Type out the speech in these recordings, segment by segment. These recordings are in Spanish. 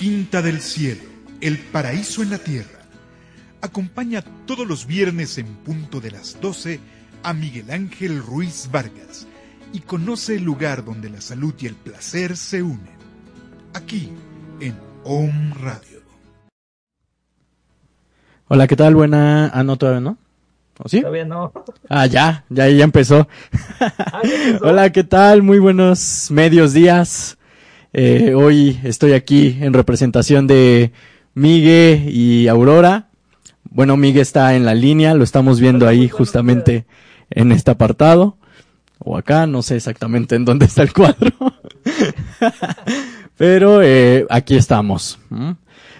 Quinta del Cielo, el paraíso en la tierra. Acompaña todos los viernes en punto de las 12 a Miguel Ángel Ruiz Vargas y conoce el lugar donde la salud y el placer se unen. Aquí, en Om Radio. Hola, ¿qué tal? Buena. Ah, no, todavía no. ¿O sí? Todavía no. Ah, ya, ya, ya empezó. Ah, ya empezó. Hola, ¿qué tal? Muy buenos medios días. Eh, hoy estoy aquí en representación de Migue y Aurora. Bueno, Migue está en la línea, lo estamos viendo ahí justamente en este apartado. O acá, no sé exactamente en dónde está el cuadro. Pero eh, aquí estamos.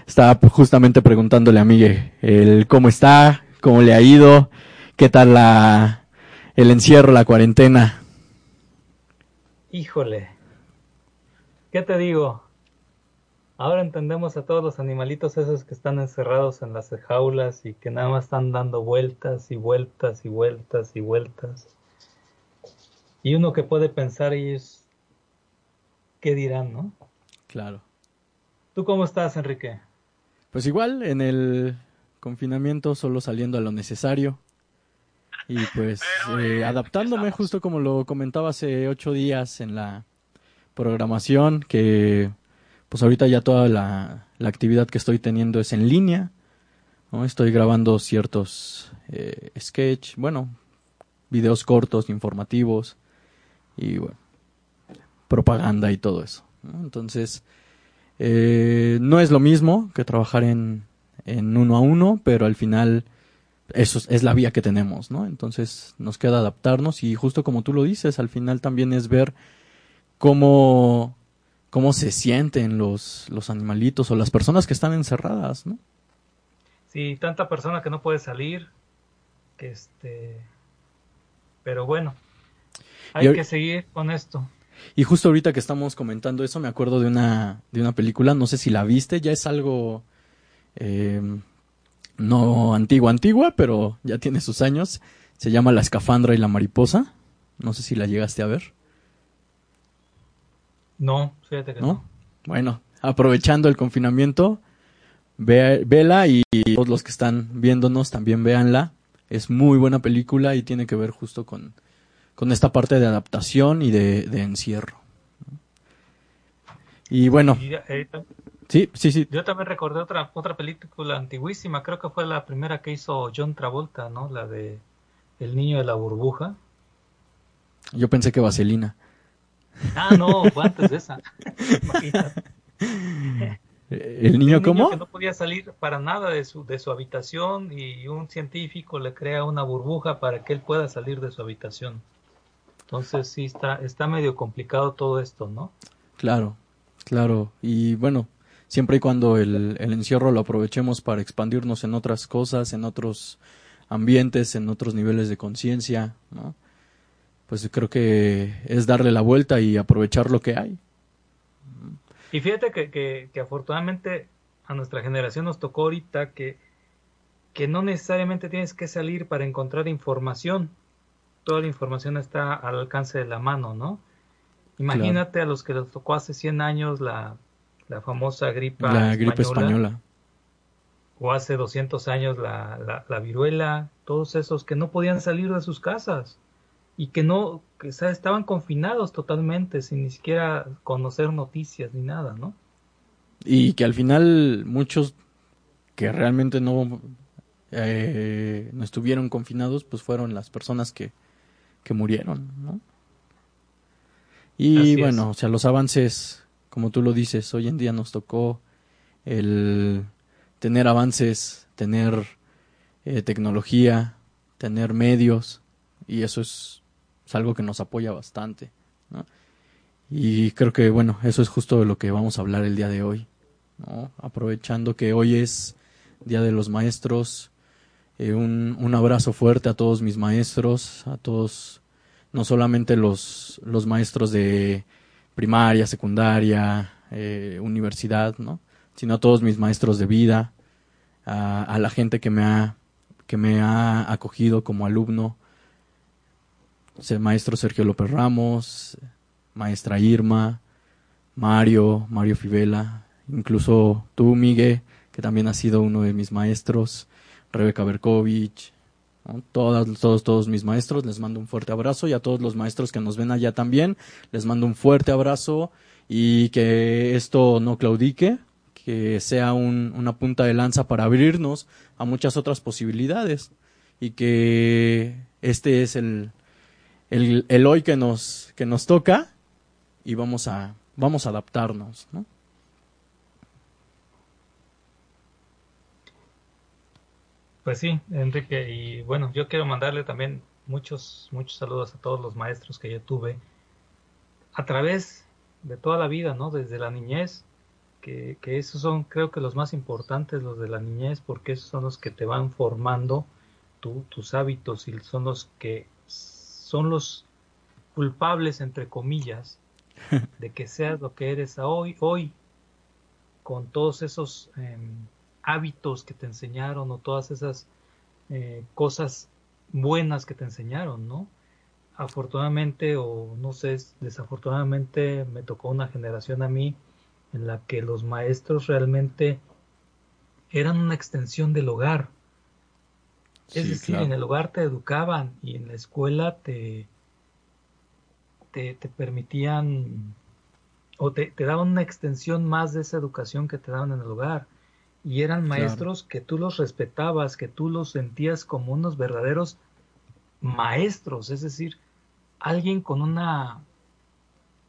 Estaba justamente preguntándole a Migue el cómo está, cómo le ha ido, qué tal la, el encierro, la cuarentena. Híjole. ¿Qué te digo? Ahora entendemos a todos los animalitos esos que están encerrados en las jaulas y que nada más están dando vueltas y vueltas y vueltas y vueltas. Y uno que puede pensar y es, ¿qué dirán, no? Claro. ¿Tú cómo estás, Enrique? Pues igual, en el confinamiento solo saliendo a lo necesario. Y pues eh, adaptándome justo como lo comentaba hace ocho días en la programación, que pues ahorita ya toda la, la actividad que estoy teniendo es en línea. ¿no? Estoy grabando ciertos eh, sketch, bueno, videos cortos, informativos y bueno, propaganda y todo eso. Entonces, eh, no es lo mismo que trabajar en, en uno a uno, pero al final eso es, es la vía que tenemos, ¿no? Entonces nos queda adaptarnos y justo como tú lo dices, al final también es ver cómo, cómo se sienten los, los animalitos o las personas que están encerradas, ¿no? Sí, tanta persona que no puede salir, que este... Pero bueno, hay Y que seguir con esto. Y justo ahorita que estamos comentando eso, me acuerdo de una, de una película, no sé si la viste, ya es algo eh, no antigua, antigua, pero ya tiene sus años. Se llama La escafandra y la mariposa. No sé si la llegaste a ver, No, fíjate que ¿no? no. Bueno, aprovechando el confinamiento, ve, vela y todos los que están viéndonos también véanla. Es muy buena película y tiene que ver justo con, con esta parte de adaptación y de, de encierro. Y bueno, Y, eh, sí, sí, sí, Yo también recordé otra otra película antiguísima, creo que fue la primera que hizo John Travolta, ¿no? La de El niño de la burbuja. yo pensé que Vaselina. Ah, no, fue antes de esa. Imagínate. ¿El Un niño cómo? que no podía salir para nada de su de su habitación y un científico le crea una burbuja para que él pueda salir de su habitación. Entonces sí está, está medio complicado todo esto, ¿no? Claro, claro. Y bueno, siempre y cuando el, el encierro lo aprovechemos para expandirnos en otras cosas, en otros ambientes, en otros niveles de conciencia, ¿no? Pues creo que es darle la vuelta y aprovechar lo que hay. Y fíjate que, que, que afortunadamente a nuestra generación nos tocó ahorita que, que no necesariamente tienes que salir para encontrar información. Toda la información está al alcance de la mano, ¿no? Imagínate a los que les tocó hace 100 años la, la famosa gripa La gripe española. o hace 200 años la, la, la viruela, todos esos que no podían salir de sus casas y que no, que o sea, estaban confinados totalmente sin ni siquiera conocer noticias ni nada, ¿no? Y que al final muchos que realmente no, eh, no estuvieron confinados, pues fueron las personas que, que murieron, ¿no? Y Así es. bueno, o sea, los avances, como tú lo dices, hoy en día nos tocó el tener avances, tener eh, tecnología, tener medios, y eso es, algo que nos apoya bastante. Y creo que, bueno, eso es justo de lo que vamos a hablar el día de hoy. Aprovechando que hoy es Día de los Maestros, eh, un, un abrazo fuerte a todos mis maestros, a todos, no solamente los, los maestros de primaria, secundaria, eh, universidad, ¿no? Sino a todos mis maestros de vida, a, a la gente que me ha, que me ha acogido como alumno, el maestro Sergio López Ramos, maestra Irma, Mario, Mario Fivela, incluso tú, Miguel, que también has sido uno de mis maestros, Rebeca Berkovich, ¿no? todas, todos, todos mis maestros, les mando un fuerte abrazo y a todos los maestros que nos ven allá también, les mando un fuerte abrazo y que esto no claudique, que sea un, una punta de lanza para abrirnos a muchas otras posibilidades y que este es el, el, el hoy que nos, que nos toca y vamos a, vamos a adaptarnos, ¿no? Pues sí, Enrique, y bueno, yo quiero mandarle también muchos, muchos saludos a todos los maestros que yo tuve a través de toda la vida, ¿no? Desde la niñez, que, que esos son creo que los más importantes, los de la niñez, porque esos son los que te van formando tu- tus hábitos y son los que son los culpables, entre comillas, de que seas lo que eres hoy, hoy, con todos esos em, hábitos que te enseñaron o todas esas eh, cosas buenas que te enseñaron, ¿no? Afortunadamente o no sé, desafortunadamente me tocó una generación a mí en la que los maestros realmente eran una extensión del hogar. Es Sí, decir, claro. en el hogar te educaban y en la escuela te, te, te permitían o te, te daban una extensión más de esa educación que te daban en el hogar. Y eran Claro. maestros que tú los respetabas, que tú los sentías como unos verdaderos maestros, es decir, alguien con una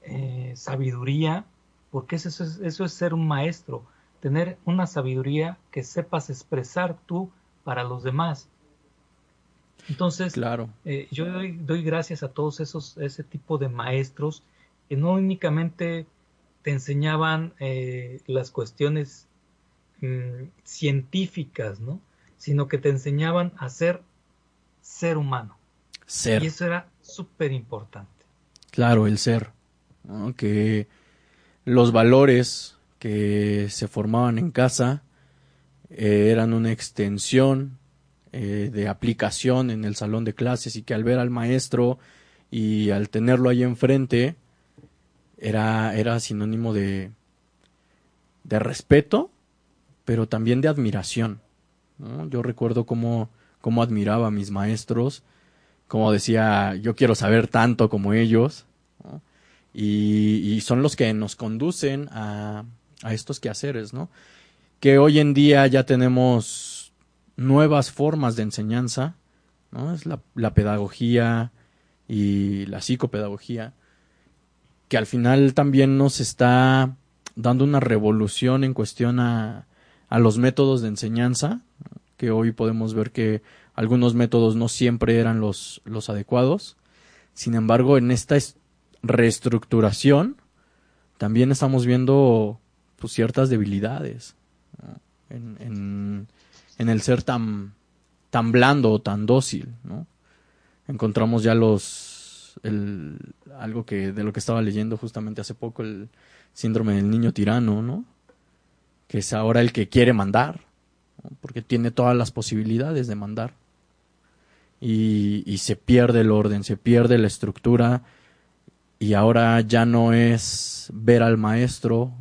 eh, sabiduría, porque eso es, eso es ser un maestro, tener una sabiduría que sepas expresar tú para los demás. Entonces, Claro, eh, yo doy, doy gracias a todos esos, ese tipo de maestros que no únicamente te enseñaban eh, las cuestiones mm, científicas, ¿no? Sino que te enseñaban a ser ser humano. ser. Y eso era súper importante. Claro, el ser. ¿no? Que los valores que se formaban en casa eh, eran una extensión eh, de aplicación en el salón de clases y que al ver al maestro y al tenerlo ahí enfrente era, era sinónimo de, de respeto, pero también de admiración. Yo recuerdo cómo, cómo admiraba a mis maestros como decía, yo quiero saber tanto como ellos, y, y son los que nos conducen a, a estos quehaceres, ¿no? Que hoy en día ya tenemos nuevas formas de enseñanza, ¿no? Es la, la pedagogía y la psicopedagogía, que al final también nos está dando una revolución en cuestión a, los métodos de enseñanza, que hoy podemos ver que algunos métodos no siempre eran los, los adecuados. Sin embargo, en esta reestructuración también estamos viendo pues, ciertas debilidades en, el ser tan, tan blando o tan dócil. ¿no? Encontramos ya los el, algo que de lo que estaba leyendo justamente hace poco el síndrome del niño tirano, ¿no? que es ahora el que quiere mandar, porque tiene todas las posibilidades de mandar. Y, y, se pierde el orden, se pierde la estructura y ahora ya no es ver al maestro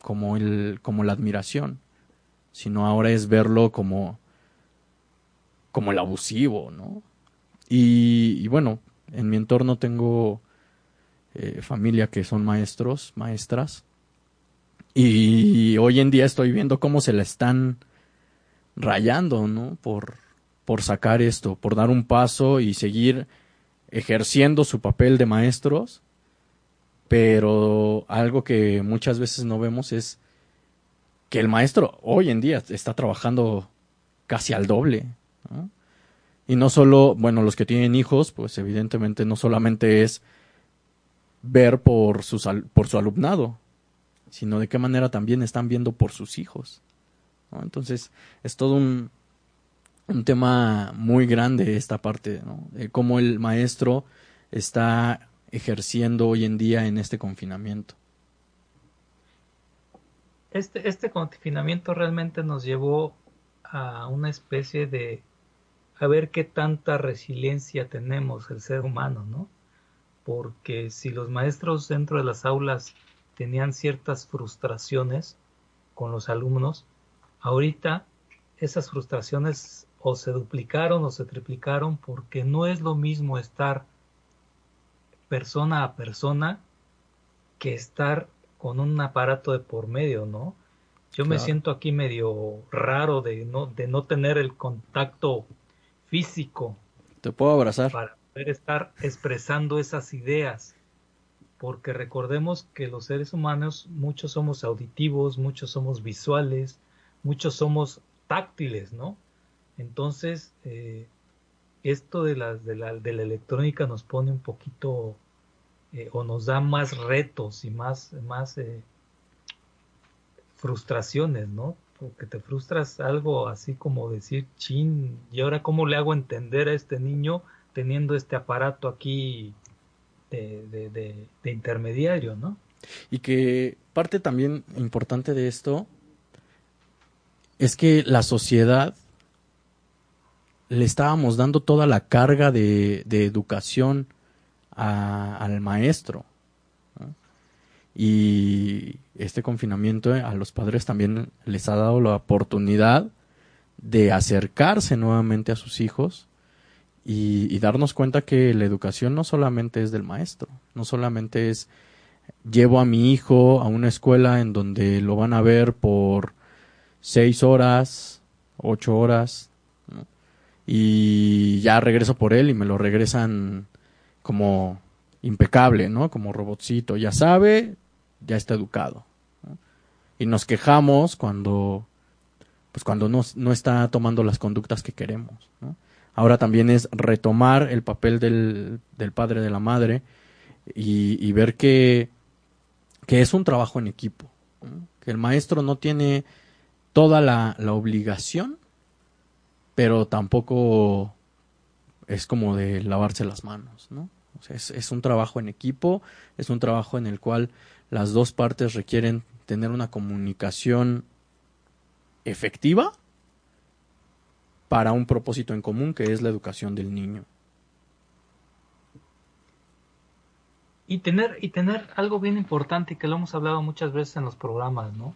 como, el, como la admiración, sino ahora es verlo como, como el abusivo, ¿no? Y, bueno, en mi entorno tengo eh, familia que son maestros, maestras, y hoy en día estoy viendo cómo se la están rayando, ¿no? Por, por sacar esto, por dar un paso y seguir ejerciendo su papel de maestros, pero algo que muchas veces no vemos es que el maestro hoy en día está trabajando casi al doble. Y no solo, bueno, los que tienen hijos, pues evidentemente no solamente es ver por, por su alumnado, sino de qué manera también están viendo por sus hijos. Entonces, es todo un, un tema muy grande esta parte, ¿no? De cómo el maestro está ejerciendo hoy en día en este confinamiento. Este, este confinamiento realmente nos llevó a una especie de a ver qué tanta resiliencia tenemos el ser humano, ¿no? Porque si los maestros dentro de las aulas tenían ciertas frustraciones con los alumnos, ahorita esas frustraciones o se duplicaron o se triplicaron porque no es lo mismo estar persona a persona que estar con un aparato de por medio, ¿no? Yo me siento aquí medio raro de no, de no tener el contacto físico. Te puedo abrazar. Para poder estar expresando esas ideas. Porque recordemos que los seres humanos, muchos somos auditivos, muchos somos visuales, muchos somos táctiles, ¿no? Entonces, eh, esto de la, de, la, de la electrónica nos pone un poquito eh, o nos da más retos y más, más eh, frustraciones, ¿no? Porque te frustras algo así como decir, chin, ¿y ahora cómo le hago entender a este niño teniendo este aparato aquí de, de, de intermediario, ¿no? Y que parte también importante de esto es que la sociedad le estábamos dando toda la carga de, educación al maestro. Y este confinamiento a los padres también les ha dado la oportunidad de acercarse nuevamente a sus hijos y, y, darnos cuenta que la educación no solamente es del maestro, no solamente es llevo a mi hijo a una escuela en donde lo van a ver por seis horas, ocho horas, y ya regreso por él y me lo regresan como impecable, ¿no? Como robotcito, ya sabe, ya está educado. Y nos quejamos cuando, pues cuando no, no, está tomando las conductas que queremos. Ahora también es retomar el papel del, del padre, de la madre, y, y ver que, que es un trabajo en equipo, que el maestro no tiene toda la, la obligación, pero tampoco es como de lavarse las manos, ¿no? Es, un trabajo en equipo, es un trabajo en el cual las dos partes requieren tener una comunicación efectiva para un propósito en común que es la educación del niño. Y tener, y tener algo bien importante que lo hemos hablado muchas veces en los programas, ¿no?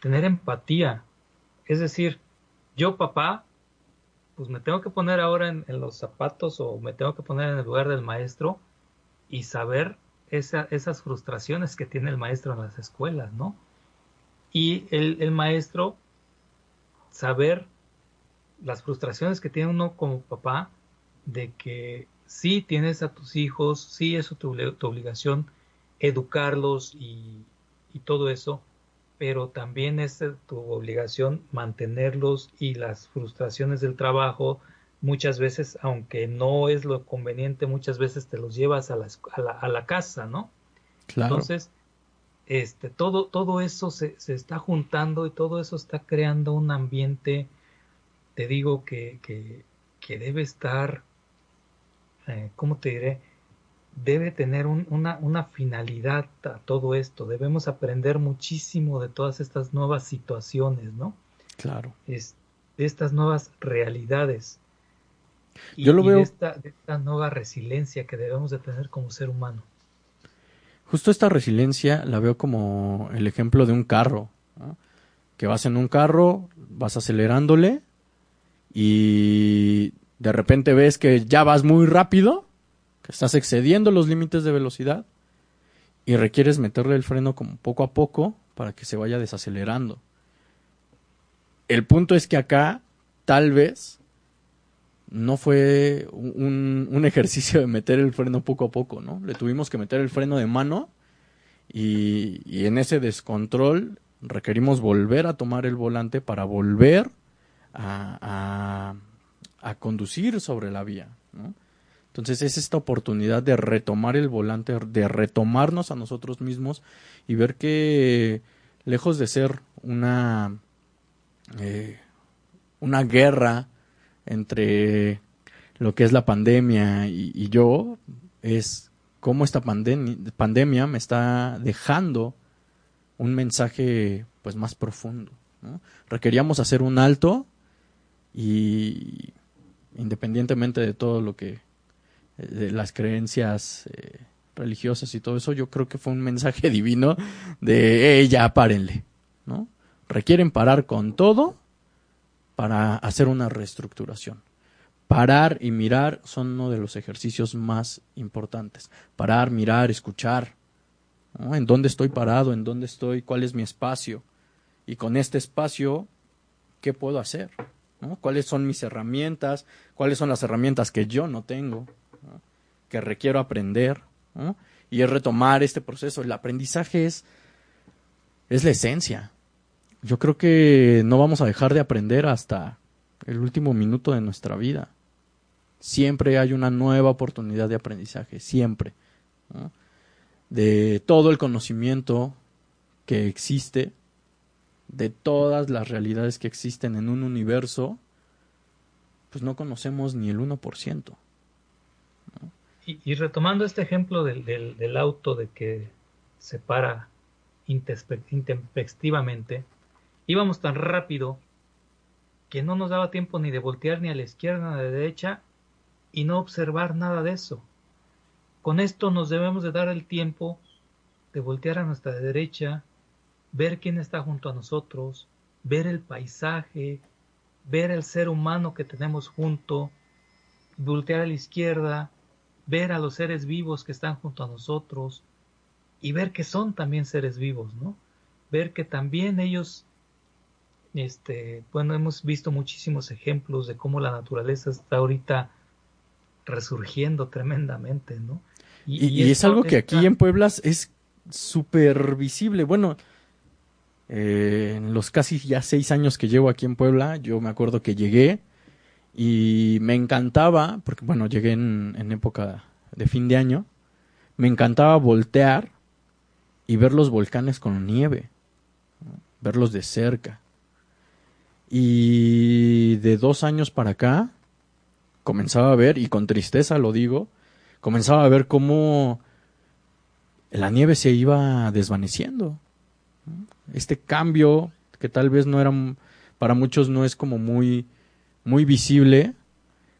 tener empatía. Es decir, yo papá, pues me tengo que poner ahora en, los zapatos o me tengo que poner en el lugar del maestro y saber esas frustraciones que tiene el maestro en las escuelas, ¿no? Y el, maestro saber las frustraciones que tiene uno como papá de que sí tienes a tus hijos, sí es tu, obligación educarlos y todo eso, pero también es tu obligación mantenerlos y las frustraciones del trabajo muchas veces, aunque no es lo conveniente, muchas veces te los llevas a la, a la, casa, ¿no? Claro. Entonces, este, todo, todo eso se, se, está juntando y todo eso está creando un ambiente, te digo, que, que, que debe estar, eh, ¿cómo te diré? Debe tener una, una finalidad a todo esto. Debemos aprender muchísimo de todas estas nuevas situaciones, ¿no? Claro. Es, de estas nuevas realidades. Y, Yo lo veo. De esta, de esta nueva resiliencia que debemos de tener como ser humano. Justo esta resiliencia la veo como el ejemplo de un carro. ¿no? Que vas en un carro, vas acelerándole y de repente ves que ya vas muy rápido, estás excediendo los límites de velocidad y requieres meterle el freno como poco a poco para que se vaya desacelerando. El punto es que acá tal vez no fue un, ejercicio de meter el freno poco a poco, ¿no? Le tuvimos que meter el freno de mano y, y, en ese descontrol requerimos volver a tomar el volante para volver a, a, a conducir sobre la vía, ¿no? Entonces es esta oportunidad de retomar el volante, de retomarnos a nosotros mismos y ver que lejos de ser una, eh, una guerra, entre lo que es la pandemia y, yo es cómo esta pandem pandemia me está dejando un mensaje pues más profundo. ¿no? Requeríamos hacer un alto y independientemente de todo lo que de las creencias eh, religiosas y todo eso, yo creo que fue un mensaje divino de, ella párenle, ¿no? Requieren parar con todo para hacer una reestructuración. Parar y mirar son uno de los ejercicios más importantes. Parar, mirar, escuchar. ¿En dónde estoy parado? ¿En dónde estoy? ¿Cuál es mi espacio? Y con este espacio, ¿qué puedo hacer? ¿Cuáles son mis herramientas? ¿Cuáles son las herramientas que yo no tengo? Que requiero aprender. Y es retomar este proceso. El aprendizaje es, es la esencia yo creo que no vamos a dejar de aprender hasta el último minuto de nuestra vida. Siempre hay una nueva oportunidad de aprendizaje, siempre. De todo el conocimiento que existe, de todas las realidades que existen en un universo, pues no conocemos ni el 1%. Y, retomando este ejemplo del, del, del auto de que se para intempestivamente, íbamos tan rápido que no nos daba tiempo ni de voltear ni a la izquierda ni a la derecha y no observar nada de eso. Con esto nos debemos de dar el tiempo de voltear a nuestra derecha, ver quién está junto a nosotros, ver el paisaje, ver el ser humano que tenemos junto, voltear a la izquierda, ver a los seres vivos que están junto a nosotros y ver que son también seres vivos, ¿no? Ver que también ellos este, bueno, hemos visto muchísimos ejemplos de cómo la naturaleza está ahorita resurgiendo tremendamente, ¿no? Y, y, y es algo que aquí en Puebla es súper visible. Bueno, eh, en los casi ya seis años que llevo aquí en Puebla, yo me acuerdo que llegué y me encantaba, porque bueno, llegué en, en época de fin de año, me encantaba voltear y ver los volcanes con nieve, verlos de cerca. Y de dos años para acá, comenzaba a ver, y con tristeza lo digo, comenzaba a ver cómo la nieve se iba desvaneciendo. Este cambio, que tal vez no era, para muchos no es como muy, muy visible,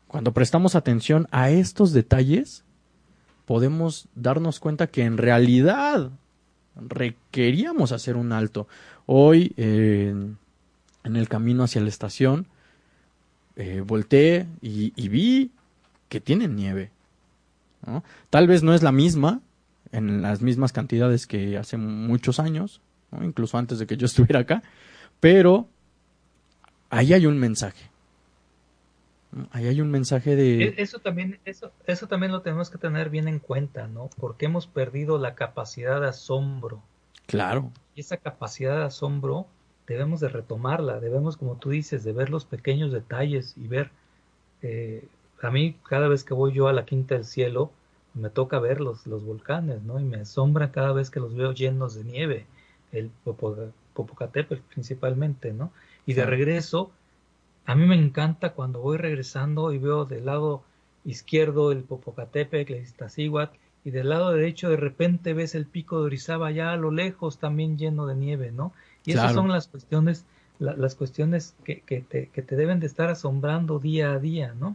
cuando prestamos atención a estos detalles, podemos darnos cuenta que en realidad requeríamos hacer un alto. Hoy, en el camino hacia la estación, eh, volteé y, vi que tienen nieve. Tal vez no es la misma, en las mismas cantidades que hace muchos años, incluso antes de que yo estuviera acá, pero ahí hay un mensaje. Ahí hay un mensaje de... E, eso también, eso, eso también lo tenemos que tener bien en cuenta, ¿no? Porque hemos perdido la capacidad de asombro. Claro. Y esa capacidad de asombro debemos de retomarla, debemos, como tú dices, de ver los pequeños detalles y ver eh, a mí cada vez que voy yo a la Quinta del Cielo, me toca ver los, los volcanes, ¿no? Y me asombra cada vez que los veo llenos de nieve, el Popocatépetl principalmente, ¿no? Y de regreso, a mí me encanta cuando voy regresando y veo del lado izquierdo el Popocatépetl, el Iztaccíhuatl, y del lado derecho de repente ves el pico de Orizaba allá a lo lejos también lleno de nieve, ¿no? Y esas son las cuestiones, las cuestiones que, que, te, que te deben de estar asombrando día a día, ¿no?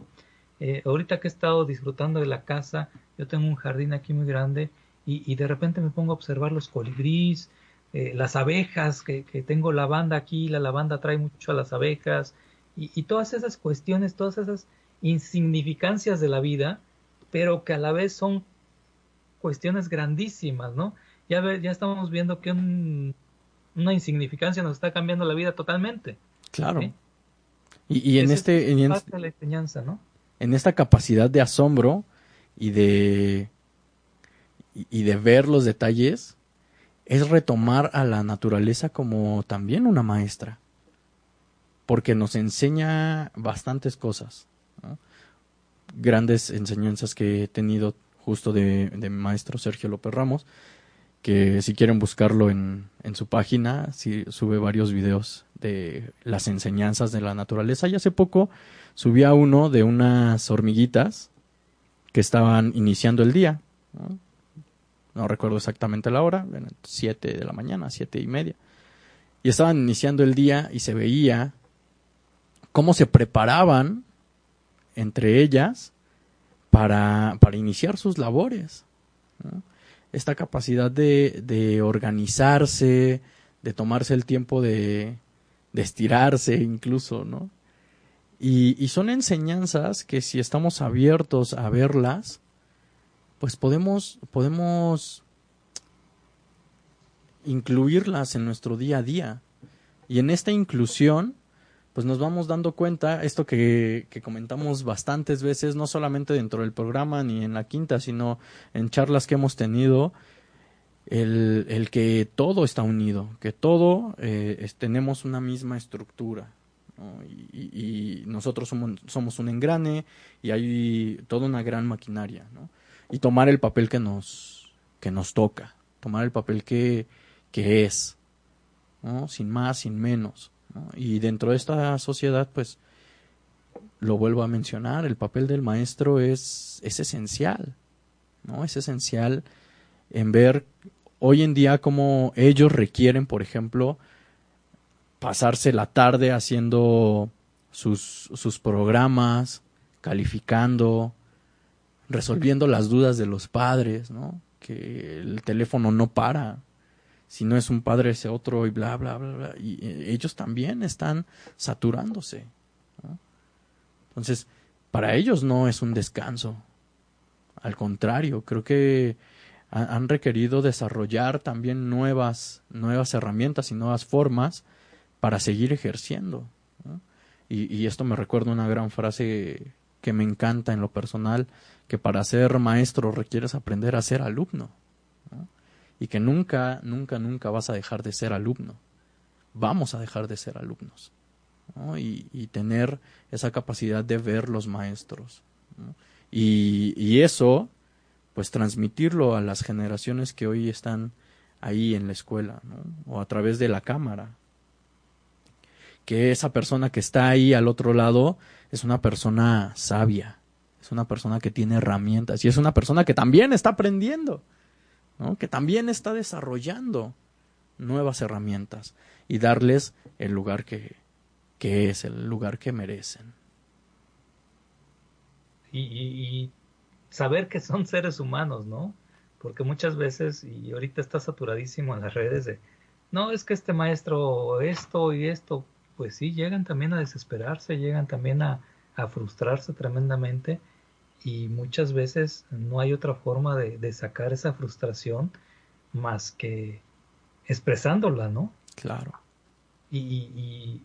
Eh, ahorita que he estado disfrutando de la casa, yo tengo un jardín aquí muy grande y, de repente me pongo a observar los colibríes, eh, las abejas, que, tengo lavanda aquí, la lavanda trae mucho a las abejas y, todas esas cuestiones, todas esas insignificancias de la vida, pero que a la vez son cuestiones grandísimas, ¿no? Ya, ya estamos viendo que una insignificancia nos está cambiando la vida totalmente. Claro. Y, en este... En, la enseñanza, ¿no? en esta capacidad de asombro y de y de ver los detalles es retomar a la naturaleza como también una maestra porque nos enseña bastantes cosas grandes enseñanzas que he tenido justo de, de, mi maestro Sergio López Ramos que si quieren buscarlo en, en su página si, sube varios videos de las enseñanzas de la naturaleza y hace poco subía uno de unas hormiguitas que estaban iniciando el día. ¿no? recuerdo exactamente la hora, siete de la mañana, siete y media. Y estaban iniciando el día y se veía cómo se preparaban entre ellas para, para iniciar sus labores. Esta capacidad de, de, organizarse, de tomarse el tiempo de, de estirarse incluso, ¿no? Y, son enseñanzas que si estamos abiertos a verlas, pues podemos, podemos incluirlas en nuestro día a día. Y en esta inclusión, pues nos vamos dando cuenta, esto que, que, comentamos bastantes veces, no solamente dentro del programa ni en la quinta, sino en charlas que hemos tenido, el, el que todo está unido, que todo eh, tenemos una misma estructura, y, nosotros somos, somos, un engrane y hay toda una gran maquinaria, ¿no? Y tomar el papel que nos, que nos toca, tomar el papel que, que es, ¿no? Sin más, sin menos. Y dentro de esta sociedad, pues, lo vuelvo a mencionar, el papel del maestro es, es esencial, ¿no? Es esencial en ver hoy en día cómo ellos requieren, por ejemplo, pasarse la tarde haciendo sus, sus programas, calificando, resolviendo las dudas de los padres, ¿no? Que el teléfono no para. Si no es un padre, ese otro y bla, bla, bla, bla. Y eh, ellos también están saturándose. Entonces, para ellos no es un descanso. Al contrario, creo que han requerido desarrollar también nuevas, nuevas herramientas y nuevas formas para seguir ejerciendo. Y, esto me recuerda una gran frase que me encanta en lo personal, que para ser maestro requieres aprender a ser alumno. Y que nunca, nunca, nunca vas a dejar de ser alumno. Vamos a dejar de ser alumnos. Y, tener esa capacidad de ver los maestros. Y, y eso, pues transmitirlo a las generaciones que hoy están ahí en la escuela, o a través de la cámara, que esa persona que está ahí al otro lado es una persona sabia, es una persona que tiene herramientas y es una persona que también está aprendiendo, que también está desarrollando nuevas herramientas y darles el lugar que, que es, el lugar que merecen. Y, saber que son seres humanos, ¿no? Porque muchas veces, y ahorita está saturadísimo en las redes de, no, es que este maestro esto y esto, pues sí, llegan también a desesperarse, llegan también a, frustrarse tremendamente y muchas veces no hay otra forma de, sacar esa frustración más que expresándola, ¿no? Claro. Y, y,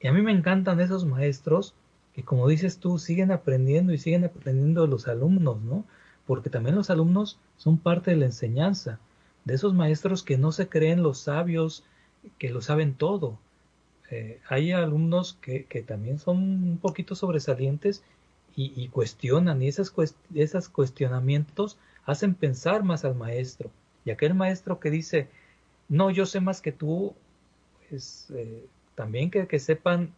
y, a mí me encantan esos maestros que, como dices tú, siguen aprendiendo y siguen aprendiendo de los alumnos, ¿no? Porque también los alumnos son parte de la enseñanza, de esos maestros que no se creen los sabios, que lo saben todo, eh, hay alumnos que, que, también son un poquito sobresalientes y, cuestionan y esos esos cuestionamientos hacen pensar más al maestro. Y aquel maestro que dice, no, yo sé más que tú, es eh, también que, que sepan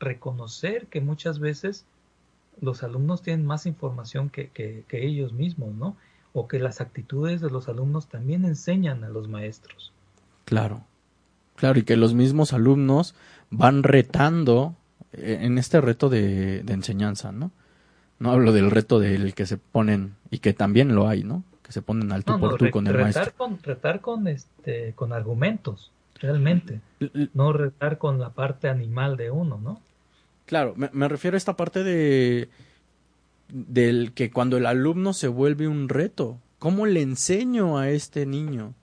reconocer que muchas veces los alumnos tienen más información que, que, ellos mismos, ¿no? O que las actitudes de los alumnos también enseñan a los maestros. Claro, claro, y que los mismos alumnos van retando eh, en este reto de enseñanza, ¿no? No hablo del reto del que se ponen, y que también lo hay, ¿no? Que se ponen al tú por tú con el retar maestro. Con, retar con, este, con argumentos, realmente. No retar con la parte animal de uno, ¿no? Claro, me, refiero a esta parte de del que cuando el alumno se vuelve un reto, ¿cómo le enseño a este niño?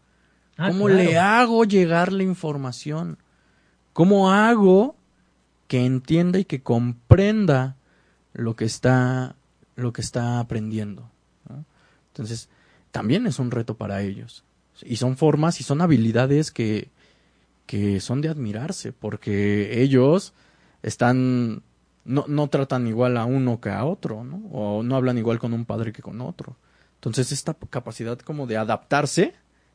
Ah, ¿Cómo le hago llegar la información? ¿Cómo hago que entienda y que comprenda lo que está lo que está aprendiendo? Entonces, también es un reto para ellos. Y son formas y son habilidades que, que son de admirarse, porque ellos están no, no tratan igual a uno que a otro, ¿no? O no hablan igual con un padre que con otro. Entonces, esta capacidad como de adaptarse,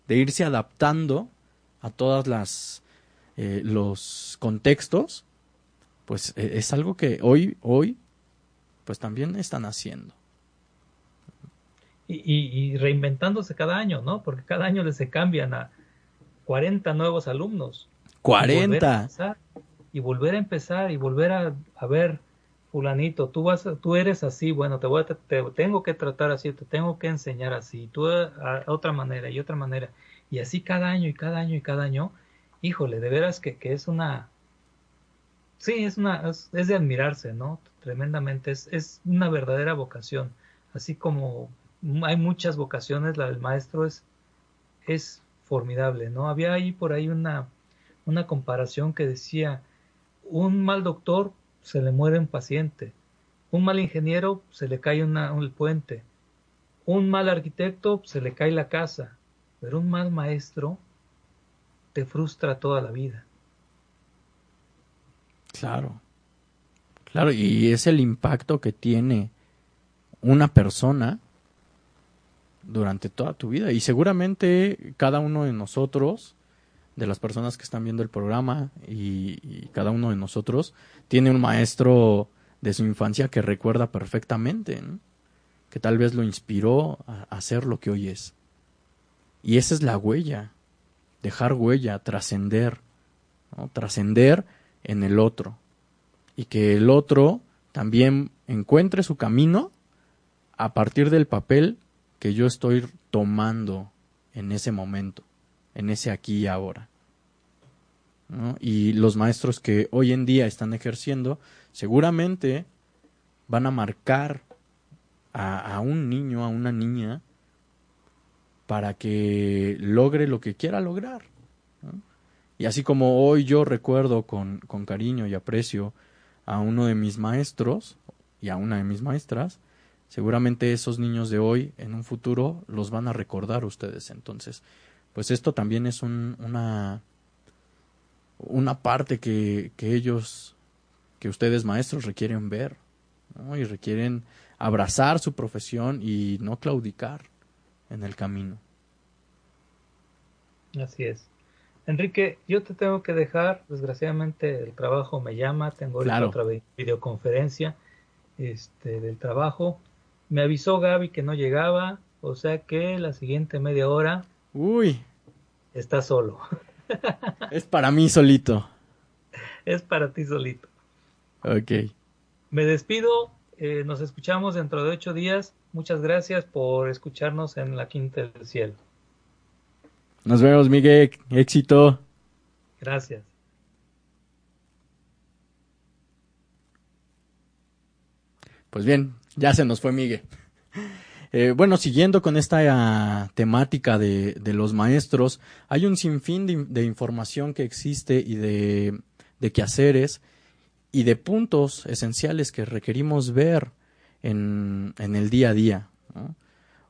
de irse adaptando a todas las eh, los contextos, pues e, es algo que hoy, hoy, pues también están haciendo. Y, y, reinventándose cada año, ¿no? Porque cada año se cambian a 40 nuevos alumnos. 40 y volver a empezar y volver a, a ver, fulanito, tú vas, tú eres así, bueno, te voy a, te, tengo que tratar así, te tengo que enseñar así, tú a, otra manera y otra manera, y así cada año y cada año y cada año, híjole, de veras que, que es una, sí, es una, es, de admirarse, ¿no? Tremendamente, es, es una verdadera vocación, así como hay muchas vocaciones, la del maestro es, es formidable, ¿no? Había ahí por ahí una, una comparación que decía, un mal doctor se le muere un paciente, un mal ingeniero se le cae una, un puente, un mal arquitecto se le cae la casa, pero un mal maestro te frustra toda la vida. Claro, claro, y es el impacto que tiene una persona durante toda tu vida y seguramente cada uno de nosotros de las personas que están viendo el programa y, cada uno de nosotros tiene un maestro de su infancia que recuerda perfectamente, que tal vez lo inspiró a, hacer lo que hoy es. Y esa es la huella, dejar huella, trascender, trascender en el otro. Y que el otro también encuentre su camino a partir del papel que yo estoy tomando en ese momento en ese aquí y ahora. Y los maestros que hoy en día están ejerciendo seguramente van a marcar a, un niño, a una niña, para que logre lo que quiera lograr. Y así como hoy yo recuerdo con, cariño y aprecio a uno de mis maestros y a una de mis maestras, seguramente esos niños de hoy en un futuro los van a recordar ustedes. Entonces, pues esto también es una, una parte que, que, ellos, que ustedes maestros requieren ver, y requieren abrazar su profesión y no claudicar en el camino. Así es. Enrique, yo te tengo que dejar, desgraciadamente el trabajo me llama, tengo otra videoconferencia este, del trabajo. Me avisó Gaby que no llegaba, o sea que la siguiente media hora Uy. Está solo. es para mí solito. Es para ti solito. Ok. Me despido. Eh, nos escuchamos dentro de ocho días. Muchas gracias por escucharnos en la Quinta del Cielo. Nos vemos, Miguel. Éxito. Gracias. Pues bien, ya se nos fue Miguel. Eh, bueno, siguiendo con esta ah, temática de, de, los maestros, hay un sinfín de, información que existe y de, de, quehaceres y de puntos esenciales que requerimos ver en, en el día a día.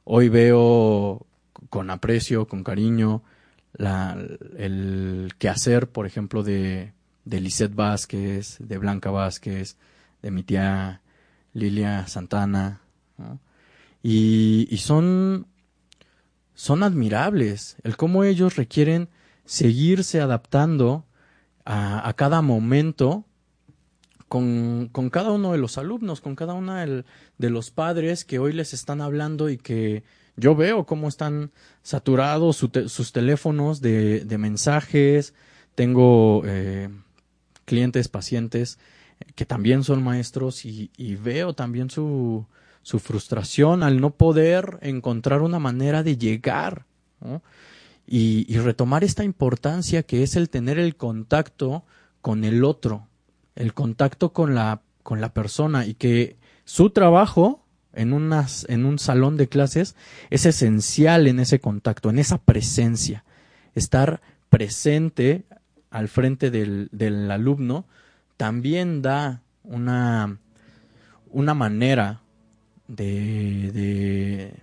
Hoy veo con aprecio, con cariño, la, el quehacer, por ejemplo, de, de Lisette Vázquez, de Blanca Vázquez, de mi tía Lilia Santana, y, son, son admirables, el cómo ellos requieren seguirse adaptando a, a cada momento con, con, cada uno de los alumnos, con cada uno de los padres que hoy les están hablando y que yo veo cómo están saturados sus teléfonos de, mensajes. Tengo eh, clientes, pacientes que también son maestros y, y veo también su, su, frustración al no poder encontrar una manera de llegar y, y retomar esta importancia que es el tener el contacto con el otro el contacto con la, con la persona y que su trabajo en, unas, en un salón de clases es esencial en ese contacto, en esa presencia. Estar presente al frente del, del alumno también da una, una manera de, de,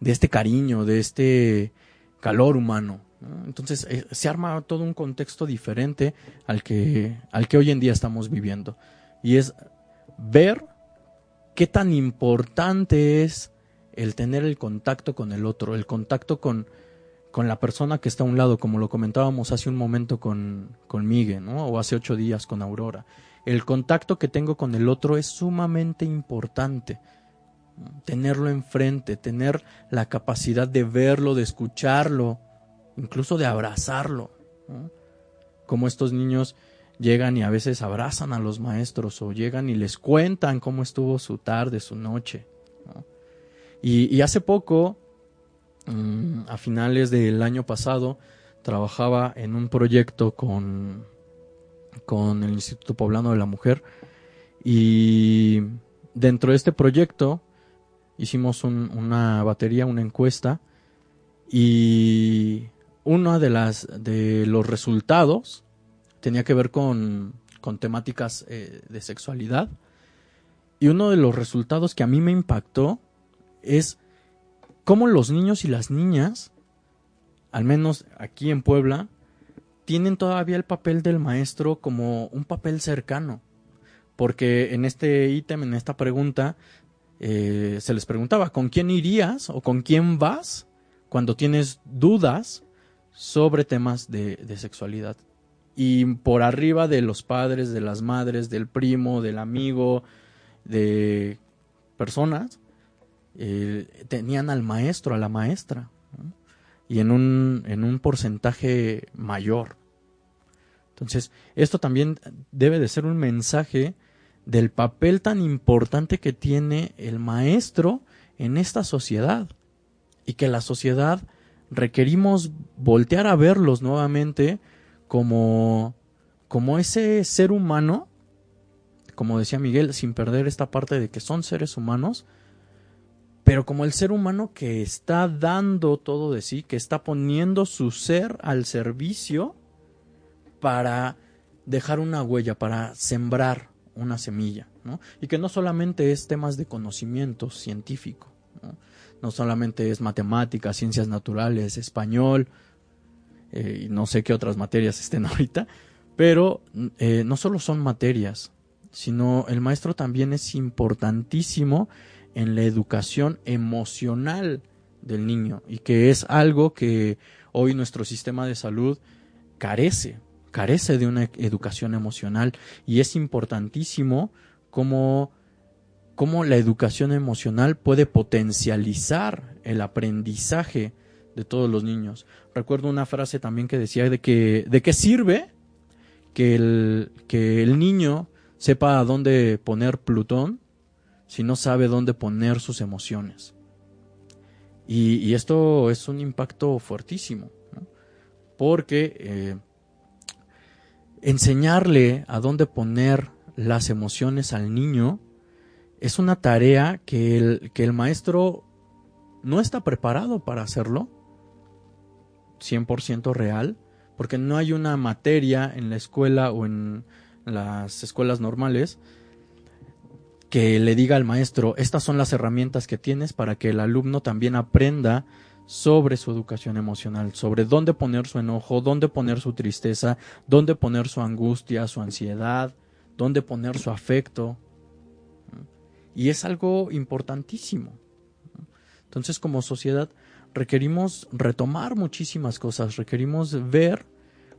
de este cariño, de este calor humano. Entonces eh, se arma todo un contexto diferente al que, al que hoy en día estamos viviendo. Y es ver qué tan importante es el tener el contacto con el otro, el contacto con, con la persona que está a un lado, como lo comentábamos hace un momento con, con Miguel, ¿no? o hace ocho días con Aurora. El contacto que tengo con el otro es sumamente importante. Tenerlo enfrente, tener la capacidad de verlo, de escucharlo, incluso de abrazarlo. Como estos niños llegan y a veces abrazan a los maestros o llegan y les cuentan cómo estuvo su tarde, su noche. Y, hace poco, mm, a finales del año pasado, trabajaba en un proyecto con, con el Instituto Poblano de la Mujer y dentro de este proyecto hicimos una batería, una encuesta y uno de las de los resultados tenía que ver con, con temáticas eh, de sexualidad y uno de los resultados que a mí me impactó es cómo los niños y las niñas al menos aquí en Puebla tienen todavía el papel del maestro como un papel cercano porque en este ítem en esta pregunta eh, se les preguntaba con quién irías o con quién vas cuando tienes dudas sobre temas de, sexualidad. Y por arriba de los padres, de las madres, del primo, del amigo, de personas, eh, tenían al maestro, a la maestra, y en un, en un porcentaje mayor. Entonces, esto también debe de ser un mensaje del papel tan importante que tiene el maestro en esta sociedad y que la sociedad requerimos voltear a verlos nuevamente como, como ese ser humano, como decía Miguel, sin perder esta parte de que son seres humanos, pero como el ser humano que está dando todo de sí, que está poniendo su ser al servicio para dejar una huella, para sembrar una semilla, ¿no? Y que no solamente es temas de conocimiento científico, ¿no? no solamente es matemáticas, ciencias naturales, español, eh, y no sé qué otras materias estén ahorita, pero eh, no solo son materias, sino el maestro también es importantísimo en la educación emocional del niño y que es algo que hoy nuestro sistema de salud carece, carece de una educación emocional. Y es importantísimo como cómo la educación emocional puede potencializar el aprendizaje de todos los niños. Recuerdo una frase también que decía de que de qué sirve que el, que el niño sepa dónde poner Plutón si no sabe dónde poner sus emociones. Y, esto es un impacto fuertísimo, porque eh, enseñarle a dónde poner las emociones al niño es una tarea que el, que el maestro no está preparado para hacerlo, 100% real, porque no hay una materia en la escuela o en las escuelas normales que le diga al maestro, estas son las herramientas que tienes para que el alumno también aprenda sobre su educación emocional, sobre dónde poner su enojo, dónde poner su tristeza, dónde poner su angustia, su ansiedad, dónde poner su afecto, Y es algo importantísimo. Entonces, como sociedad, requerimos retomar muchísimas cosas, requerimos ver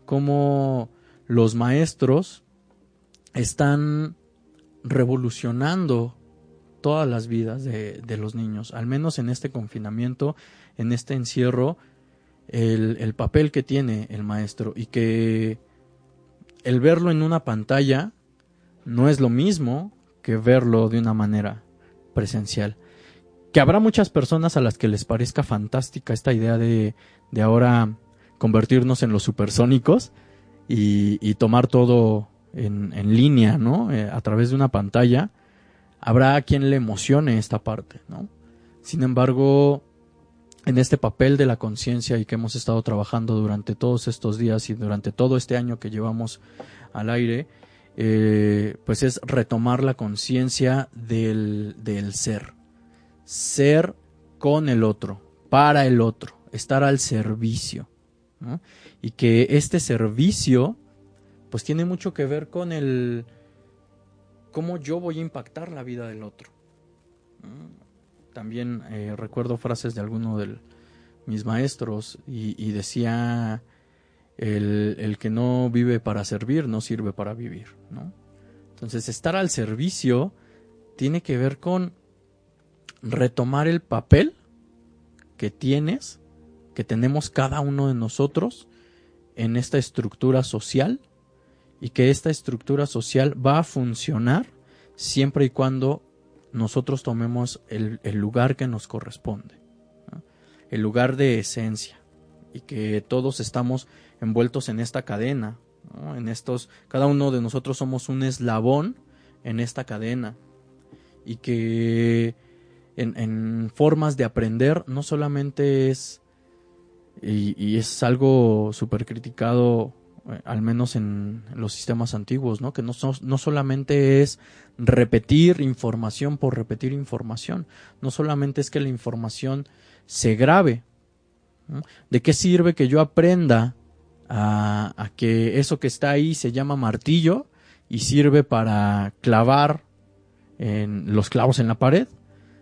cómo los maestros están revolucionando todas las vidas de, los niños, al menos en este confinamiento, en este encierro, el, el, papel que tiene el maestro y que el verlo en una pantalla no es lo mismo que verlo de una manera presencial. Que habrá muchas personas a las que les parezca fantástica esta idea de, de ahora convertirnos en los supersónicos y, y tomar todo en, en línea, ¿no? Eh, a través de una pantalla. Habrá quien le emocione esta parte, ¿no? Sin embargo, en este papel de la conciencia y que hemos estado trabajando durante todos estos días y durante todo este año que llevamos al aire, eh, pues es retomar la conciencia del, del ser. Ser con el otro, para el otro, estar al servicio. Y que este servicio, pues tiene mucho que ver con el cómo yo voy a impactar la vida del otro. También eh, recuerdo frases de alguno de mis maestros y, decía el, el, que no vive para servir no sirve para vivir. Entonces estar al servicio tiene que ver con retomar el papel que tienes, que tenemos cada uno de nosotros en esta estructura social y que esta estructura social va a funcionar siempre y cuando nosotros tomemos el, lugar que nos corresponde, el lugar de esencia, y que todos estamos envueltos en esta cadena, en estos, cada uno de nosotros somos un eslabón en esta cadena, y que en, formas de aprender no solamente es, y, es algo súper criticado eh, al menos en los sistemas antiguos, ¿no? Que no, no solamente es repetir información por repetir información, no solamente es que la información se grabe. ¿De qué sirve que yo aprenda a, a, que eso que está ahí se llama martillo y sirve para clavar en los clavos en la pared?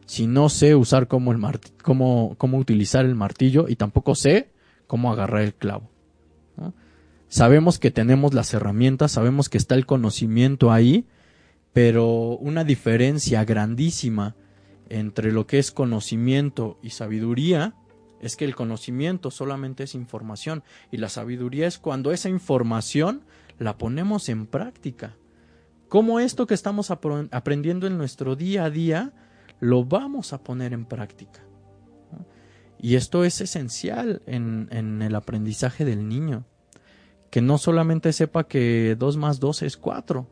Si no sé usar cómo, el cómo, utilizar el martillo y tampoco sé cómo agarrar el clavo. Sabemos que tenemos las herramientas, sabemos que está el conocimiento ahí, pero una diferencia grandísima entre lo que es conocimiento y sabiduría es que el conocimiento solamente es información y la sabiduría es cuando esa información la ponemos en práctica. ¿Cómo esto que estamos aprendiendo en nuestro día a día lo vamos a poner en práctica? Y esto es esencial en, en el aprendizaje del niño que no solamente sepa que 2 más 2 es 4,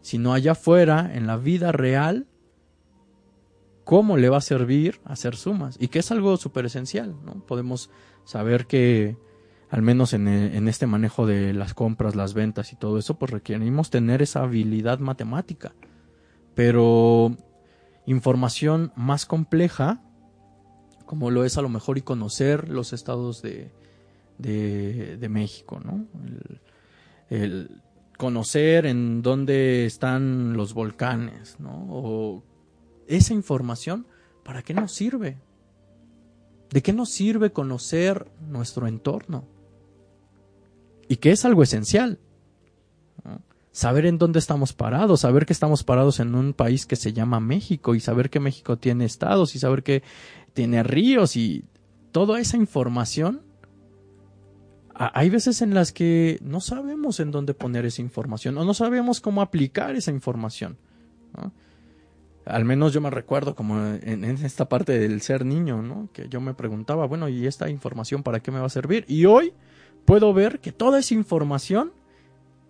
sino allá afuera, en la vida real, cómo le va a servir hacer sumas. Y que es algo súper esencial, ¿no? Podemos saber que, al menos en, en, este manejo de las compras, las ventas y todo eso, pues requerimos tener esa habilidad matemática. Pero información más compleja, como lo es a lo mejor y conocer los estados de, de, México, ¿no? El, conocer en dónde están los volcanes, ¿no? O esa información, ¿para qué nos sirve? ¿De qué nos sirve conocer nuestro entorno? Y que es algo esencial. Saber en dónde estamos parados, saber que estamos parados en un país que se llama México y saber que México tiene estados y saber que tiene ríos y toda esa información hay veces en las que no sabemos en dónde poner esa información o no sabemos cómo aplicar esa información. Al menos yo me recuerdo como en, esta parte del ser niño, ¿no? que yo me preguntaba, bueno, ¿y esta información para qué me va a servir? Y hoy puedo ver que toda esa información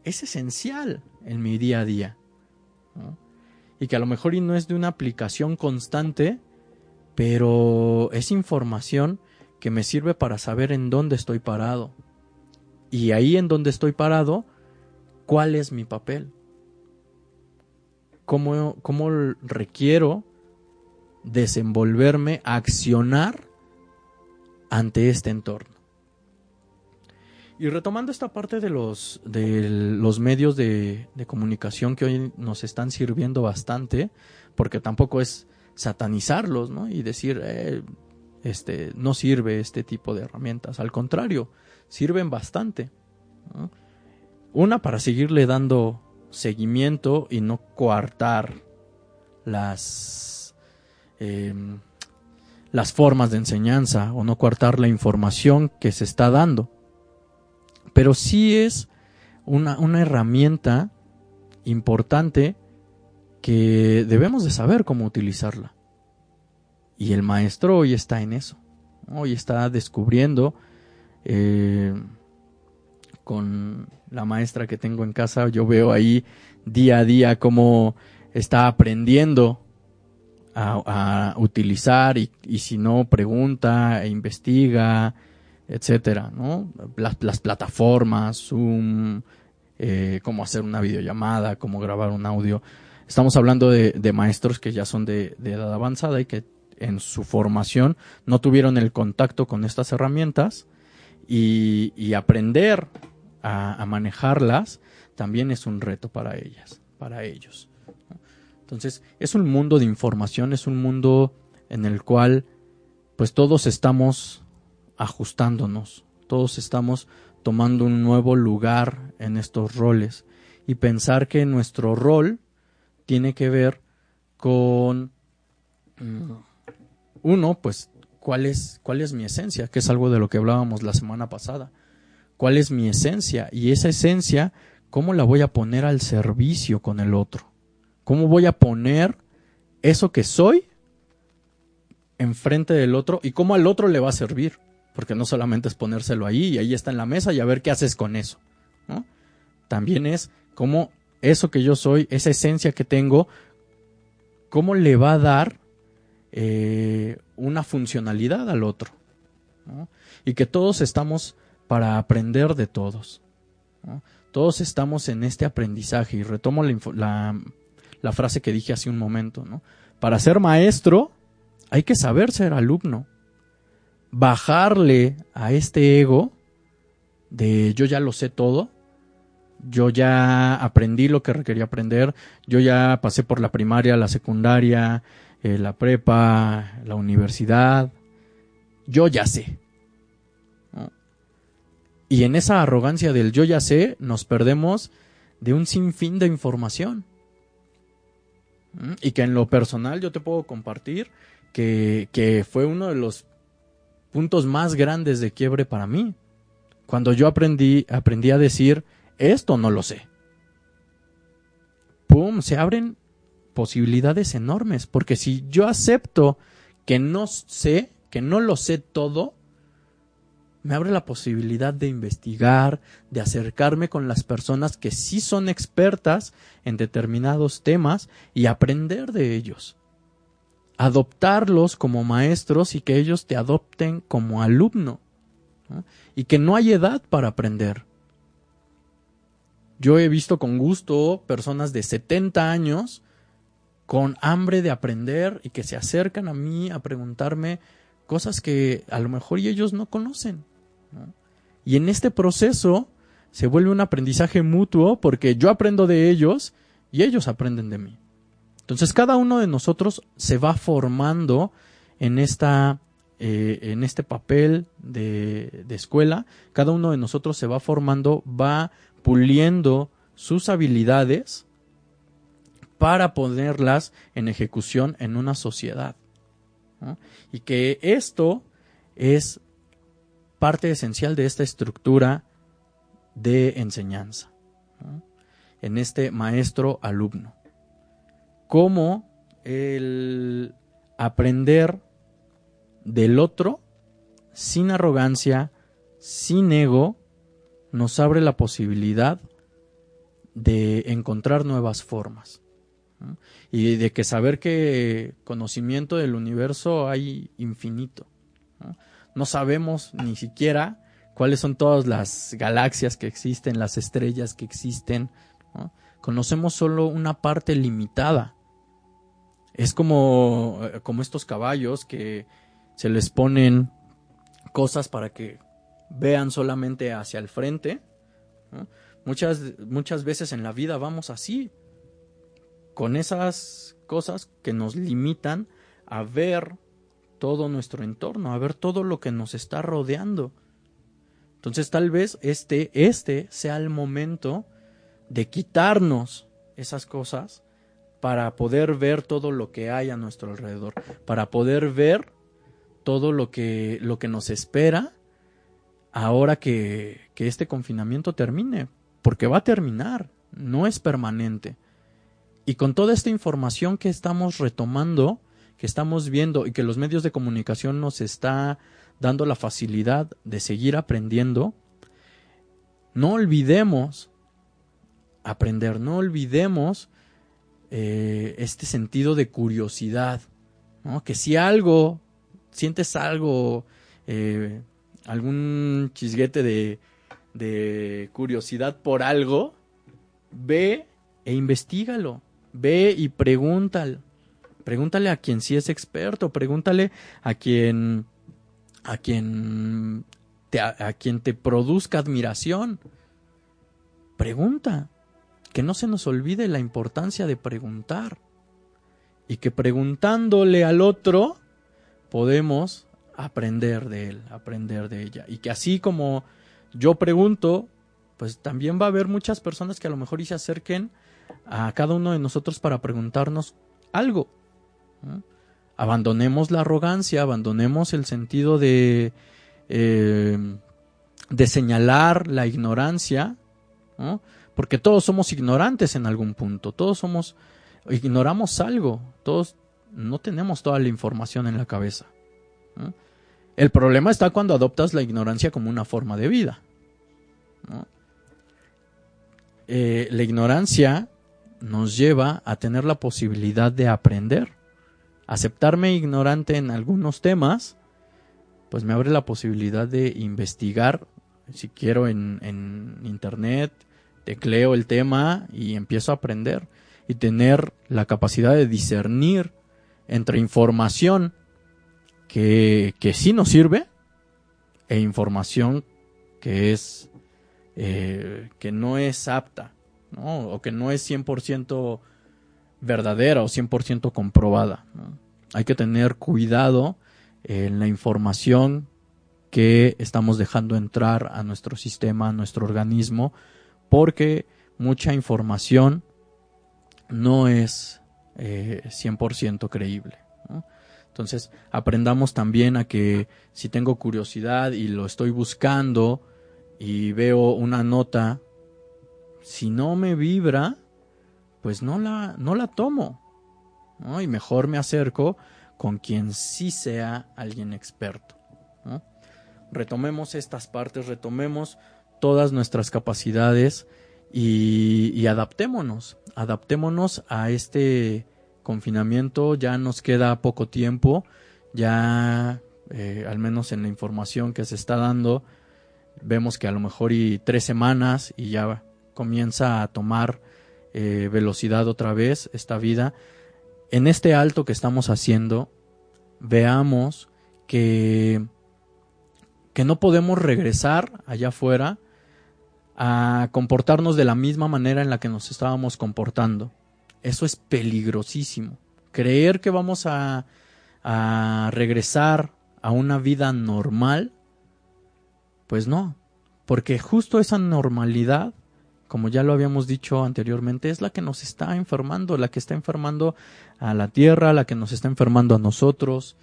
es esencial en mi día a día. Y que a lo mejor no es de una aplicación constante, pero es información que me sirve para saber en dónde estoy parado, y ahí en donde estoy parado, ¿cuál es mi papel? ¿Cómo, cómo requiero desenvolverme, accionar ante este entorno? Y retomando esta parte de los, de los medios de, comunicación que hoy nos están sirviendo bastante, porque tampoco es satanizarlos, ¿no? Y decir, eh, este, no sirve este tipo de herramientas. Al contrario, sirven bastante. Una para seguirle dando seguimiento y no coartar las, em, las formas de enseñanza o no coartar la información que se está dando. Pero sí es una, una herramienta importante que debemos de saber cómo utilizarla. Y el maestro hoy está en eso. Hoy está descubriendo eh, con la maestra que tengo en casa, yo veo ahí día a día cómo está aprendiendo a, utilizar y, si no pregunta e investiga, etcétera, ¿no? Las, plataformas, Zoom, eh, cómo hacer una videollamada, cómo grabar un audio. Estamos hablando de, maestros que ya son de, edad avanzada y que en su formación no tuvieron el contacto con estas herramientas y, aprender a, manejarlas también es un reto para ellas, para ellos. Entonces, es un mundo de información, es un mundo en el cual pues todos estamos ajustándonos, todos estamos tomando un nuevo lugar en estos roles y pensar que nuestro rol tiene que ver con mm, uno, pues cuál es cuál es mi esencia, que es algo de lo que hablábamos la semana pasada. ¿Cuál es mi esencia? Y esa esencia, ¿cómo la voy a poner al servicio con el otro? ¿Cómo voy a poner eso que soy enfrente del otro y cómo al otro le va a servir? Porque no solamente es ponérselo ahí y ahí está en la mesa y a ver qué haces con eso. También es cómo eso que yo soy, esa esencia que tengo, cómo le va a dar eh, una funcionalidad al otro. Y que todos estamos para aprender de todos. Todos estamos en este aprendizaje y retomo la, la, frase que dije hace un momento. Para ser maestro hay que saber ser alumno. Bajarle a este ego de yo ya lo sé todo, yo ya aprendí lo que requería aprender, yo ya pasé por la primaria, la secundaria, eh, la prepa, la universidad, yo ya sé. Y en esa arrogancia del yo ya sé, nos perdemos de un sinfín de información. Y que en lo personal yo te puedo compartir que, que fue uno de los puntos más grandes de quiebre para mí. Cuando yo aprendí, aprendí a decir, esto no lo sé. ¡Pum! Se abren posibilidades enormes, porque si yo acepto que no sé, que no lo sé todo, me abre la posibilidad de investigar, de acercarme con las personas que sí son expertas en determinados temas y aprender de ellos. Adoptarlos como maestros y que ellos te adopten como alumno. Y que no hay edad para aprender. Yo he visto con gusto personas de 70 años con hambre de aprender y que se acercan a mí a preguntarme cosas que a lo mejor ellos no conocen. Y en este proceso se vuelve un aprendizaje mutuo porque yo aprendo de ellos y ellos aprenden de mí. Entonces cada uno de nosotros se va formando en esta eh, en este papel de, de escuela, cada uno de nosotros se va formando, va puliendo sus habilidades para ponerlas en ejecución en una sociedad. Y que esto es parte esencial de esta estructura de enseñanza, en este maestro-alumno. Cómo el aprender del otro sin arrogancia, sin ego, nos abre la posibilidad de encontrar nuevas formas. Y de que saber que conocimiento del universo hay infinito. ¿no? sabemos ni siquiera cuáles son todas las galaxias que existen, las estrellas que existen. Conocemos solo una parte limitada. Es como, eh, como estos caballos que se les ponen cosas para que vean solamente hacia el frente. Muchas, muchas veces en la vida vamos así, con esas cosas que nos limitan a ver todo nuestro entorno, a ver todo lo que nos está rodeando. Entonces tal vez este, este sea el momento de quitarnos esas cosas para poder ver todo lo que hay a nuestro alrededor, para poder ver todo lo que, lo que nos espera ahora que, que este confinamiento termine, porque va a terminar, no es permanente. Y con toda esta información que estamos retomando, que estamos viendo y que los medios de comunicación nos está dando la facilidad de seguir aprendiendo, no olvidemos aprender, no olvidemos eh, este sentido de curiosidad, que si algo, sientes algo, eh, algún chisguete de, de curiosidad por algo, ve e investigalo, ve y pregúntale, pregúntale a quien sí es experto, pregúntale a quien a quien te, a quien te produzca admiración. Pregunta, que no se nos olvide la importancia de preguntar. Y que preguntándole al otro podemos aprender de él, aprender de ella. Y que así como yo pregunto, pues también va a haber muchas personas que a lo mejor y se acerquen a cada uno de nosotros para preguntarnos algo. Abandonemos la arrogancia, abandonemos el sentido de, eh, de señalar la ignorancia, porque todos somos ignorantes en algún punto, todos somos, ignoramos algo, todos no tenemos toda la información en la cabeza. El problema está cuando adoptas la ignorancia como una forma de vida. Eh, la ignorancia nos lleva a tener la posibilidad de aprender. Aceptarme ignorante en algunos temas, pues me abre la posibilidad de investigar, si quiero, en, en internet, tecleo el tema y empiezo a aprender y tener la capacidad de discernir entre información que, que sí nos sirve e información que es eh, que no es apta o que no es 100% verdadera o 100% comprobada. Hay que tener cuidado en la información que estamos dejando entrar a nuestro sistema, a nuestro organismo, porque mucha información no es 100% eh, creíble. Entonces, aprendamos también a que si tengo curiosidad y lo estoy buscando y veo una nota, si no me vibra, pues no la, no la tomo. Y mejor me acerco con quien sí sea alguien experto. Retomemos estas partes, retomemos todas nuestras capacidades y, adaptémonos, adaptémonos a este confinamiento, ya nos queda poco tiempo, ya eh, al menos en la información que se está dando, vemos que a lo mejor y tres semanas y ya comienza a tomar eh, velocidad otra vez esta vida. En este alto que estamos haciendo, veamos que, que no podemos regresar allá afuera a comportarnos de la misma manera en la que nos estábamos comportando. Eso es peligrosísimo. Creer que vamos a, a regresar a una vida normal, pues no, porque justo esa normalidad, como ya lo habíamos dicho anteriormente, es la que nos está enfermando, la que está enfermando a la tierra, la que nos está enfermando a nosotros.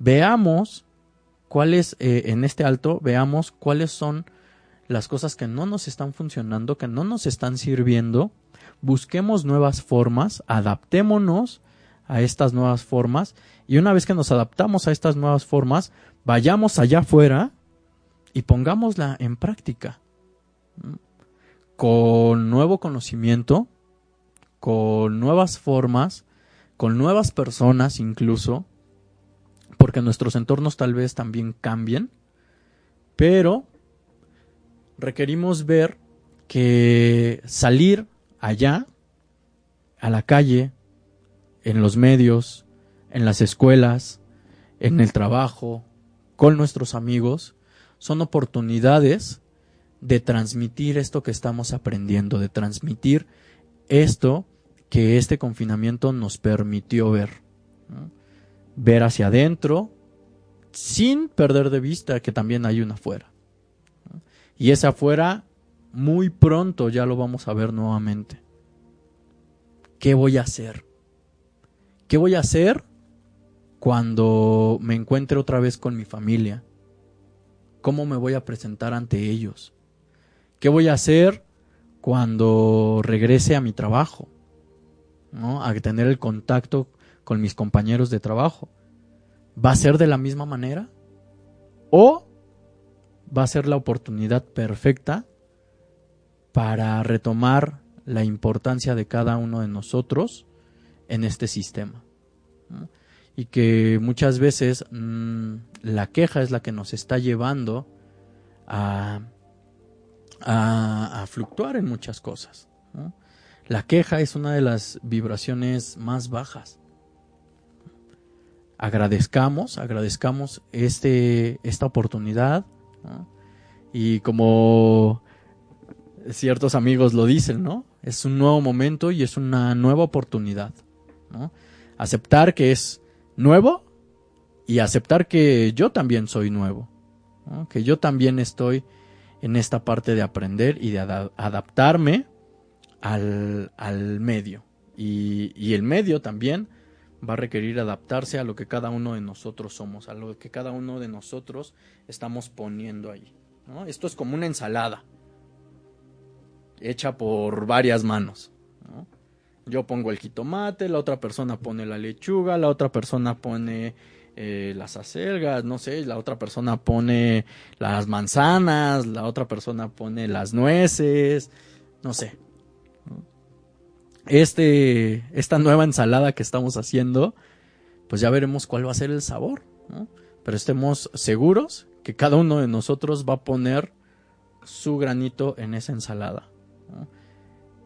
Veamos cuáles, eh, en este alto, veamos cuáles son las cosas que no nos están funcionando, que no nos están sirviendo, busquemos nuevas formas, adaptémonos a estas nuevas formas y una vez que nos adaptamos a estas nuevas formas, vayamos allá afuera y pongámosla en práctica. Con nuevo conocimiento, con nuevas formas, con nuevas personas incluso, porque nuestros entornos tal vez también cambien, pero requerimos ver que salir allá, a la calle, en los medios, en las escuelas, en el trabajo, con nuestros amigos, son oportunidades de transmitir esto que estamos aprendiendo, de transmitir esto que este confinamiento nos permitió ver. Ver hacia adentro sin perder de vista que también hay una afuera. Y esa afuera muy pronto ya lo vamos a ver nuevamente. ¿Qué voy a hacer? ¿Qué voy a hacer cuando me encuentre otra vez con mi familia? ¿Cómo me voy a presentar ante ellos? ¿Qué voy a hacer cuando regrese a mi trabajo? ¿no? A tener el contacto con mis compañeros de trabajo. ¿Va a ser de la misma manera? ¿O va a ser la oportunidad perfecta para retomar la importancia de cada uno de nosotros en este sistema? Y que muchas veces mm, la queja es la que nos está llevando a, a, fluctuar en muchas cosas. La queja es una de las vibraciones más bajas. Agradezcamos, agradezcamos este, esta oportunidad. Y como ciertos amigos lo dicen, ¿no? Es un nuevo momento y es una nueva oportunidad. Aceptar que es nuevo y aceptar que yo también soy nuevo. Que yo también estoy en esta parte de aprender y de adaptarme al, medio. Y, el medio también va a requerir adaptarse a lo que cada uno de nosotros somos, a lo que cada uno de nosotros estamos poniendo ahí. Esto es como una ensalada hecha por varias manos. Yo pongo el jitomate, la otra persona pone la lechuga, la otra persona pone eh, las acelgas, no sé, la otra persona pone las manzanas, la otra persona pone las nueces, no sé este, esta nueva ensalada que estamos haciendo, pues ya veremos cuál va a ser el sabor. Pero estemos seguros que cada uno de nosotros va a poner su granito en esa ensalada.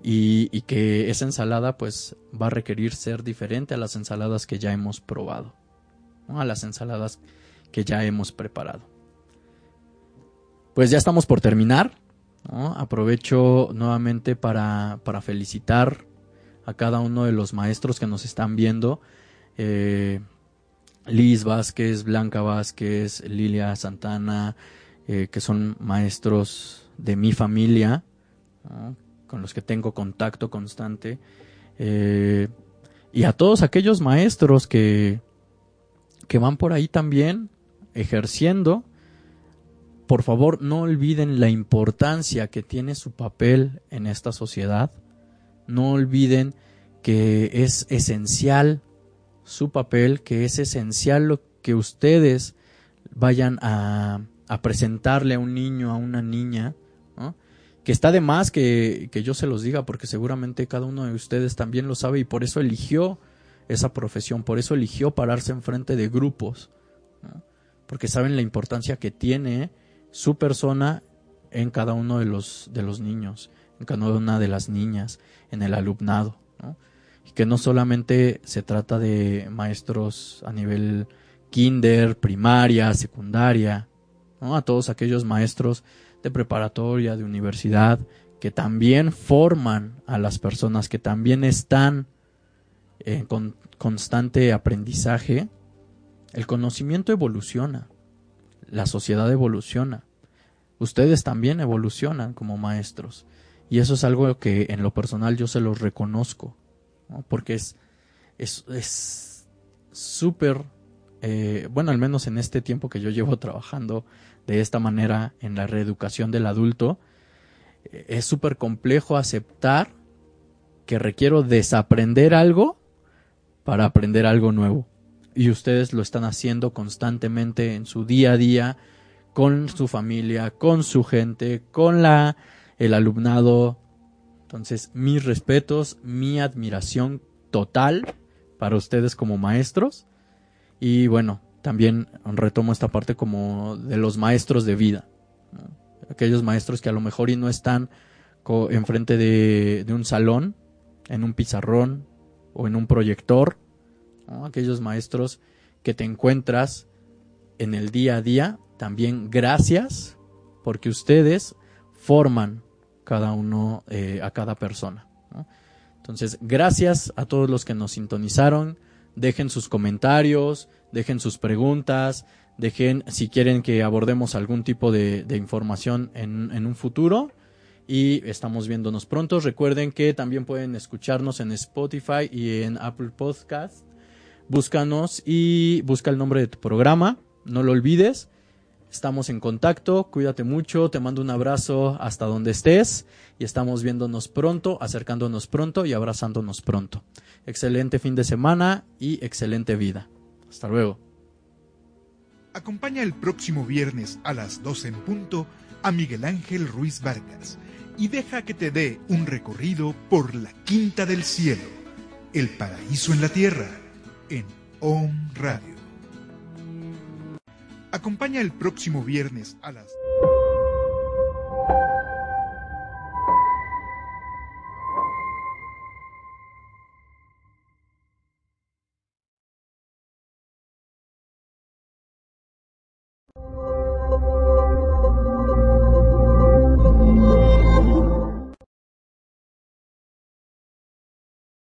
Y, que esa ensalada pues va a requerir ser diferente a las ensaladas que ya hemos probado. A las ensaladas que ya hemos preparado. Pues ya estamos por terminar. Aprovecho nuevamente para, para felicitar a cada uno de los maestros que nos están viendo. Eh, Liz Vázquez, Blanca Vázquez, Lilia Santana, eh, que son maestros de mi familia, con los que tengo contacto constante. Eh, y a todos aquellos maestros que, que van por ahí también ejerciendo, por favor no olviden la importancia que tiene su papel en esta sociedad no olviden que es esencial su papel, que es esencial lo que ustedes vayan a, presentarle a un niño, a una niña, que está de más que, yo se los diga, porque seguramente cada uno de ustedes también lo sabe y por eso eligió esa profesión, por eso eligió pararse enfrente de grupos, porque saben la importancia que tiene su persona en cada uno de los, de los niños en cada una de las niñas, en el alumnado. Y que no solamente se trata de maestros a nivel kinder, primaria, secundaria, a todos aquellos maestros de preparatoria, de universidad, que también forman a las personas, que también están en constante aprendizaje, el conocimiento evoluciona, la sociedad evoluciona, ustedes también evolucionan como maestros y eso es algo que en lo personal yo se los reconozco, porque es es súper, eh, bueno, al menos en este tiempo que yo llevo trabajando de esta manera en la reeducación del adulto, eh, es súper complejo aceptar que requiero desaprender algo para aprender algo nuevo. Y ustedes lo están haciendo constantemente en su día a día, con su familia, con su gente, con la el alumnado. Entonces, mis respetos, mi admiración total para ustedes como maestros. Y bueno, también retomo esta parte como de los maestros de vida. Aquellos maestros que a lo mejor y no están enfrente de, de un salón, en un pizarrón o en un proyector. Aquellos maestros que te encuentras en el día a día, también gracias porque ustedes forman cada uno, eh, a cada persona. Entonces, gracias a todos los que nos sintonizaron. Dejen sus comentarios, dejen sus preguntas, dejen si quieren que abordemos algún tipo de, información en, en un futuro y estamos viéndonos pronto. Recuerden que también pueden escucharnos en Spotify y en Apple Podcast. Búscanos y busca el nombre de tu programa, no lo olvides. Estamos en contacto, cuídate mucho, te mando un abrazo hasta donde estés y estamos viéndonos pronto, acercándonos pronto y abrazándonos pronto. Excelente fin de semana y excelente vida. Hasta luego. Acompaña el próximo viernes a las 12 en punto a Miguel Ángel Ruiz Vargas y deja que te dé un recorrido por la Quinta del Cielo, el paraíso en la tierra, en OM Radio. Acompaña el próximo viernes a las...